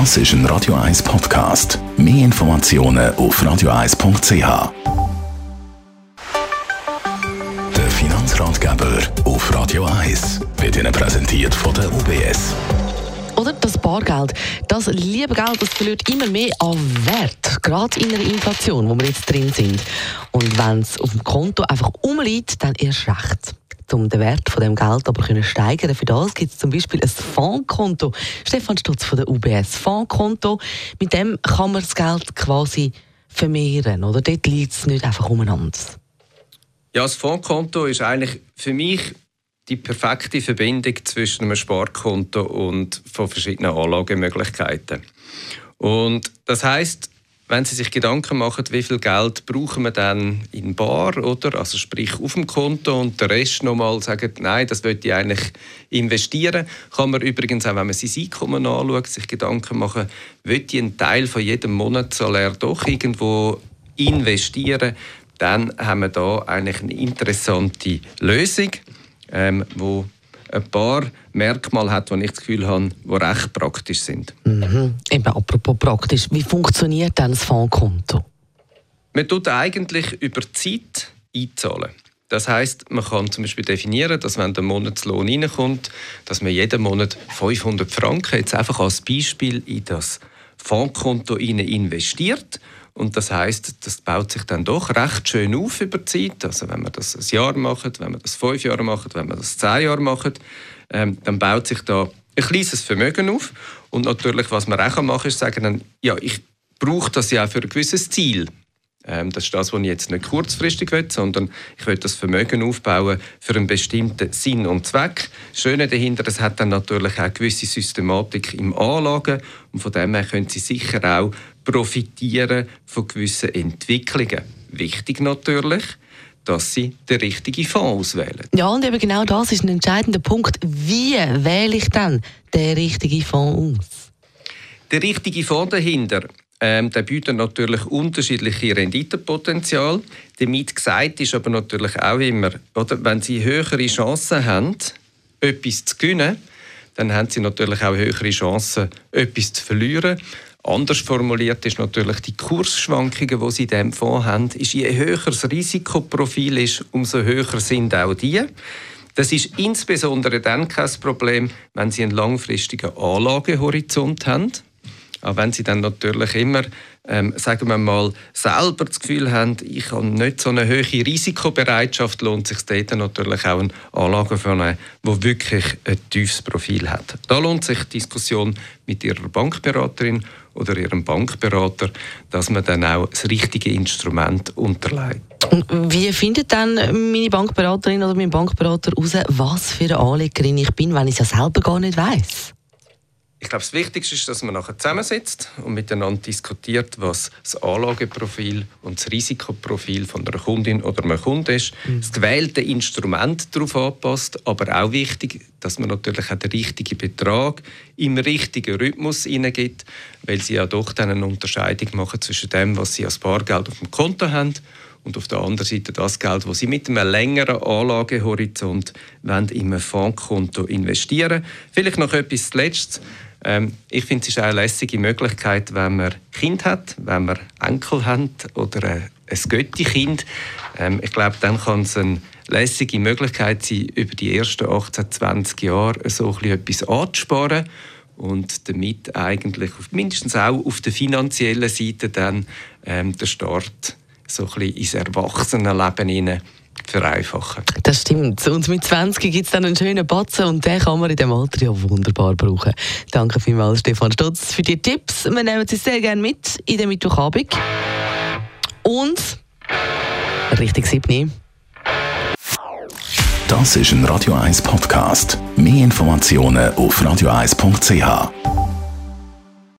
Das ist ein Radio 1 Podcast. Mehr Informationen auf radio1.ch. Der Finanzratgeber auf Radio 1 wird Ihnen präsentiert von der UBS. Oder das Bargeld. Das liebe Geld, das verliert immer mehr an Wert. Gerade in der Inflation, wo wir jetzt drin sind. Und wenn es auf dem Konto einfach umliegt, dann erst recht um den Wert von dem Geld aber können steigern. Für das gibt es zum Beispiel ein Fondkonto. Stefan Stutz von der UBS Fondkonto. Mit dem kann man das Geld quasi vermehren, oder? Dort liegt es nicht einfach umeinander. Ja, das Fondkonto ist eigentlich für mich die perfekte Verbindung zwischen einem Sparkonto und von verschiedenen Anlagemöglichkeiten. Und das heißt, wenn Sie sich Gedanken machen, wie viel Geld brauchen wir dann in Bar, oder? Also sprich auf dem Konto und der Rest nochmal sagen, nein, das möchte ich eigentlich investieren, kann man übrigens auch, wenn man sein Einkommen anschaut, sich Gedanken machen, möchte ich einen Teil von jedem Monatssalär doch irgendwo investieren, dann haben wir da eigentlich eine interessante Lösung, ähm, wo ein paar Merkmale hat, die ich das Gefühl habe, die recht praktisch sind. Mhm. Eben, apropos praktisch, wie funktioniert denn das Fondkonto? Man tut eigentlich über Zeit einzahlen. Das heißt, man kann zum Beispiel definieren, dass wenn der Monatslohn reinkommt, dass man jeden Monat 500 Franken jetzt einfach als Beispiel in das Fondkonto investiert und das heißt, das baut sich dann doch recht schön auf über die Zeit. Also wenn man das ein Jahr macht, wenn man das fünf Jahre macht, wenn man das zehn Jahre macht, ähm, dann baut sich da ein kleines Vermögen auf. Und natürlich, was man auch machen kann, ist sagen, dann, ja, ich brauche das ja auch für ein gewisses Ziel. Ähm, das ist das, was ich jetzt nicht kurzfristig will, sondern ich will das Vermögen aufbauen für einen bestimmten Sinn und Zweck. Das Schöne dahinter, es hat dann natürlich auch eine gewisse Systematik im Anlagen und von dem her können Sie sicher auch profitieren von gewissen Entwicklungen. Wichtig natürlich, dass sie den richtigen Fonds auswählen. Ja, und eben genau das ist ein entscheidender Punkt. Wie wähle ich dann den richtigen Fonds aus? Der richtige Fonds dahinter ähm, der bietet natürlich unterschiedliche Renditenpotenzial. Damit gesagt ist aber natürlich auch immer, oder, wenn Sie höhere Chancen haben, etwas zu gewinnen, dann haben Sie natürlich auch höhere Chancen, etwas zu verlieren. Anders formuliert ist natürlich die Kursschwankungen, die Sie in diesem Fonds haben, ist, je höher das Risikoprofil ist, umso höher sind auch die. Das ist insbesondere dann kein Problem, wenn Sie einen langfristigen Anlagehorizont haben. Auch wenn sie dann natürlich immer, ähm, sagen wir mal, selber das Gefühl haben, ich habe nicht so eine hohe Risikobereitschaft, lohnt sich dort natürlich auch eine Anlage für eine, die wirklich ein tiefes Profil hat. Da lohnt sich die Diskussion mit ihrer Bankberaterin oder ihrem Bankberater, dass man dann auch das richtige Instrument unterlegt. Wie findet dann meine Bankberaterin oder mein Bankberater heraus, was für eine Anlegerin ich bin, wenn ich es ja selber gar nicht weiß? Ich glaube, das Wichtigste ist, dass man nachher zusammensitzt und miteinander diskutiert, was das Anlageprofil und das Risikoprofil von einer Kundin oder einem Kunden ist. Mhm. Das gewählte Instrument darauf anpasst, aber auch wichtig, dass man natürlich auch den richtigen Betrag im richtigen Rhythmus hineingibt, weil sie ja doch dann eine Unterscheidung machen zwischen dem, was sie als Bargeld auf dem Konto haben und auf der anderen Seite das Geld, das Sie mit einem längeren Anlagehorizont wollen, in einem Fondskonto investieren Vielleicht noch etwas zuletzt. Ähm, ich finde, es ist eine lässige Möglichkeit, wenn man Kind hat, wenn man Enkel hat oder ein, ein Götti-Kind. Ähm, ich glaube, dann kann es eine lässige Möglichkeit sein, über die ersten 18, 20 Jahre so etwas anzusparen und damit eigentlich mindestens auch auf der finanziellen Seite dann ähm, der Start so ein bisschen ins Erwachsenenleben hinein vereinfachen. Das stimmt. Und mit 20 gibt es dann einen schönen Batzen und den kann man in dem Alter ja wunderbar brauchen. Danke vielmals, Stefan Stutz, für die Tipps. Wir nehmen sie sehr gerne mit in den Mittwochabend. Und richtig 7. Das ist ein Radio 1 Podcast. Mehr Informationen auf radio1.ch.